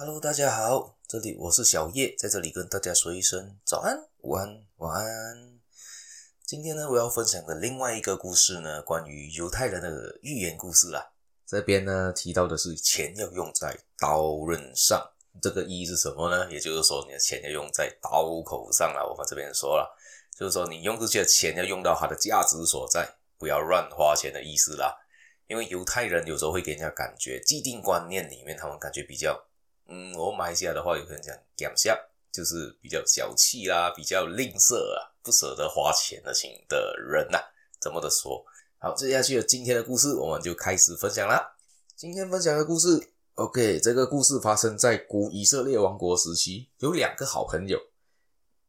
Hello，大家好，这里我是小叶，在这里跟大家说一声早安、午安、晚安。今天呢，我要分享的另外一个故事呢，关于犹太人的寓言故事啦。这边呢提到的是钱要用在刀刃上，这个意义是什么呢？也就是说，你的钱要用在刀口上了。我们这边说了，就是说你用这些钱要用到它的价值所在，不要乱花钱的意思啦。因为犹太人有时候会给人家感觉既定观念里面，他们感觉比较。嗯，我马来西亚的话，有可能讲讲下，就是比较小气啦，比较吝啬啊，不舍得花钱的型的人呐、啊，这么的说。好，接下去的今天的故事，我们就开始分享啦。今天分享的故事，OK，这个故事发生在古以色列王国时期，有两个好朋友，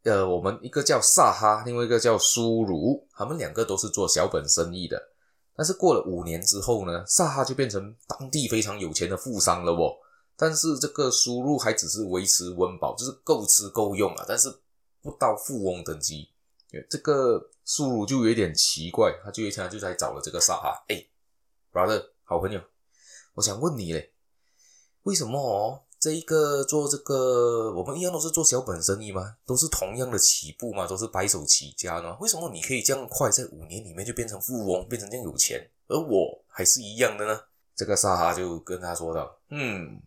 呃，我们一个叫撒哈，另外一个叫苏鲁，他们两个都是做小本生意的。但是过了五年之后呢，撒哈就变成当地非常有钱的富商了哦。但是这个收入还只是维持温饱，就是够吃够用啊，但是不到富翁等级。这个收入就有点奇怪，他就一天就在找了这个沙哈，哎，brother，好朋友，我想问你嘞，为什么哦？这一个做这个，我们一样都是做小本生意吗？都是同样的起步吗？都是白手起家呢？为什么你可以这样快，在五年里面就变成富翁，变成这样有钱，而我还是一样的呢？这个沙哈就跟他说道，嗯。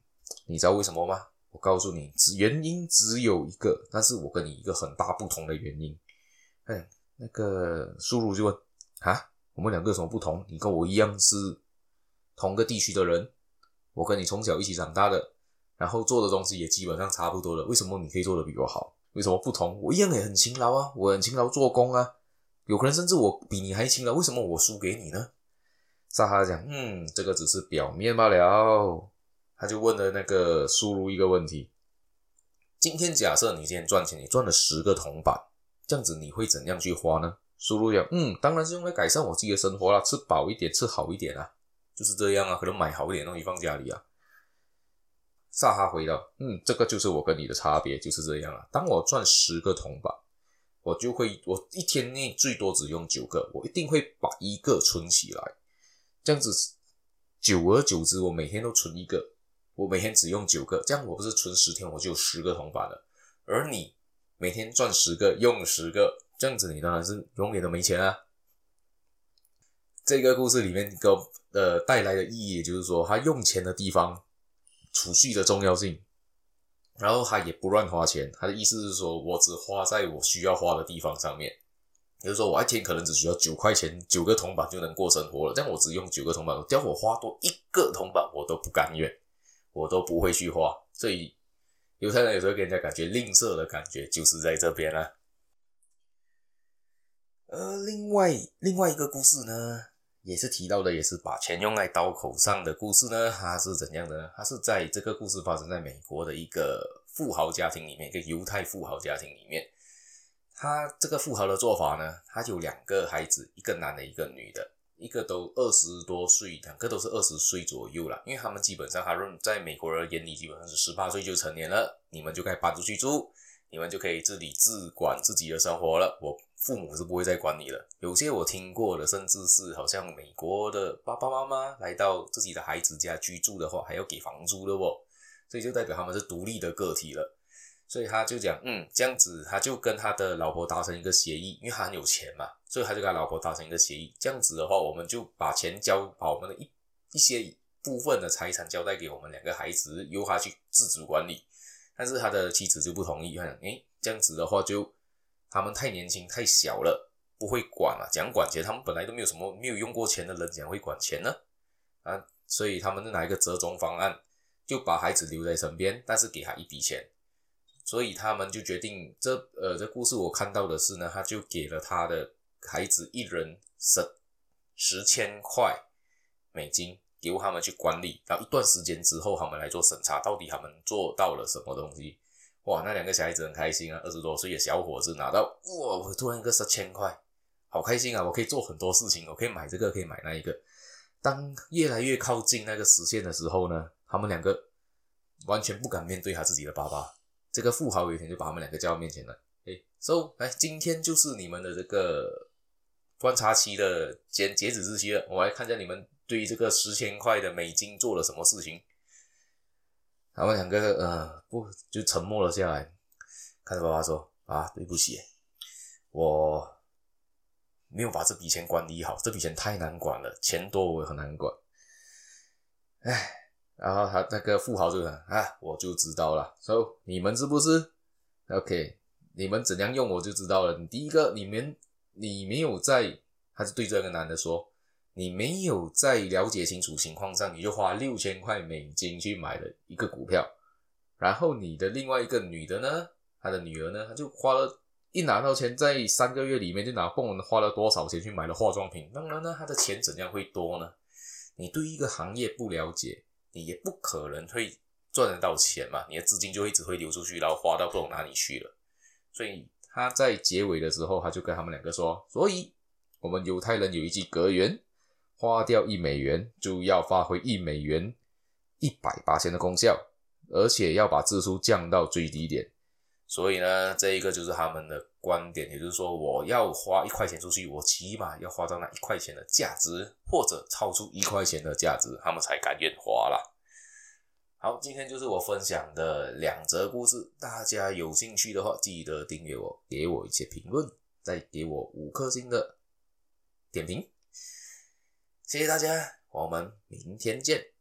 你知道为什么吗？我告诉你，只原因只有一个，但是我跟你一个很大不同的原因。哎，那个苏鲁就问：啊，我们两个有什么不同？你跟我一样是同个地区的人，我跟你从小一起长大的，然后做的东西也基本上差不多的。为什么你可以做的比我好？为什么不同？我一样也很勤劳啊，我很勤劳做工啊，有可能甚至我比你还勤劳，为什么我输给你呢？撒哈讲：嗯，这个只是表面罢了。他就问了那个苏鲁一个问题：今天假设你今天赚钱，你赚了十个铜板，这样子你会怎样去花呢？苏鲁讲：嗯，当然是用来改善我自己的生活啦，吃饱一点，吃好一点啊，就是这样啊，可能买好一点东西放家里啊。萨哈回道：嗯，这个就是我跟你的差别，就是这样啊。当我赚十个铜板，我就会，我一天内最多只用九个，我一定会把一个存起来，这样子，久而久之，我每天都存一个。我每天只用九个，这样我不是存十天我就有十个铜板了。而你每天赚十个，用十个，这样子你当然是永远都没钱啊。这个故事里面给呃带来的意义，就是说他用钱的地方储蓄的重要性，然后他也不乱花钱。他的意思是说我只花在我需要花的地方上面，比如说我一天可能只需要九块钱，九个铜板就能过生活了。这样我只用九个铜板，叫我花多一个铜板我都不甘愿。我都不会去花，所以犹太人有时候给人家感觉吝啬的感觉，就是在这边啊。呃，另外另外一个故事呢，也是提到的，也是把钱用在刀口上的故事呢。它是怎样的呢？它是在这个故事发生在美国的一个富豪家庭里面，一个犹太富豪家庭里面。他这个富豪的做法呢，他有两个孩子，一个男的，一个女的。一个都二十多岁，两个都是二十岁左右了，因为他们基本上还认在美国人眼里基本上是十八岁就成年了，你们就该搬出去住，你们就可以自己自管自己的生活了。我父母是不会再管你了。有些我听过的，甚至是好像美国的爸爸妈妈来到自己的孩子家居住的话，还要给房租的哦，所以就代表他们是独立的个体了。所以他就讲，嗯，这样子，他就跟他的老婆达成一个协议，因为他很有钱嘛，所以他就跟他老婆达成一个协议。这样子的话，我们就把钱交，把我们的一一些部分的财产交代给我们两个孩子，由他去自主管理。但是他的妻子就不同意，他讲，诶，这样子的话就他们太年轻太小了，不会管了，讲管钱，他们本来都没有什么没有用过钱的人，怎样会管钱呢？啊，所以他们就拿一个折中方案，就把孩子留在身边，但是给他一笔钱。所以他们就决定这，呃，这故事我看到的是呢，他就给了他的孩子一人十十千块美金，由他们去管理。然后一段时间之后，他们来做审查，到底他们做到了什么东西？哇，那两个小孩子很开心啊，二十多岁的小伙子拿到哇，我突然一个十千块，好开心啊！我可以做很多事情，我可以买这个，可以买那一个。当越来越靠近那个实现的时候呢，他们两个完全不敢面对他自己的爸爸。这个富豪有一天就把他们两个叫到面前来，诶，so 来，今天就是你们的这个观察期的截截止日期了，我来看一下你们对于这个十千块的美金做了什么事情。他们两个呃不就沉默了下来，看着爸爸说：“啊，对不起，我没有把这笔钱管理好，这笔钱太难管了，钱多我也很难管。”唉。然后他那个富豪就讲啊，我就知道了。所以你们是不是？OK，你们怎样用我就知道了。你第一个，你们你没有在，他是对这个男的说，你没有在了解清楚情况上，你就花六千块美金去买了一个股票。然后你的另外一个女的呢，她的女儿呢，她就花了，一拿到钱，在三个月里面就拿蹦花了多少钱去买了化妆品。当然呢，她的钱怎样会多呢？你对一个行业不了解。你也不可能会赚得到钱嘛，你的资金就一直会流出去，然后花到不懂哪里去了。所以他在结尾的时候，他就跟他们两个说：“所以我们犹太人有一句格言，花掉一美元就要发挥一美元一百八千的功效，而且要把支出降到最低点。”所以呢，这一个就是他们的观点，也就是说，我要花一块钱出去，我起码要花到那一块钱的价值，或者超出一块钱的价值，他们才甘愿花啦。好，今天就是我分享的两则故事，大家有兴趣的话，记得订阅我，给我一些评论，再给我五颗星的点评，谢谢大家，我们明天见。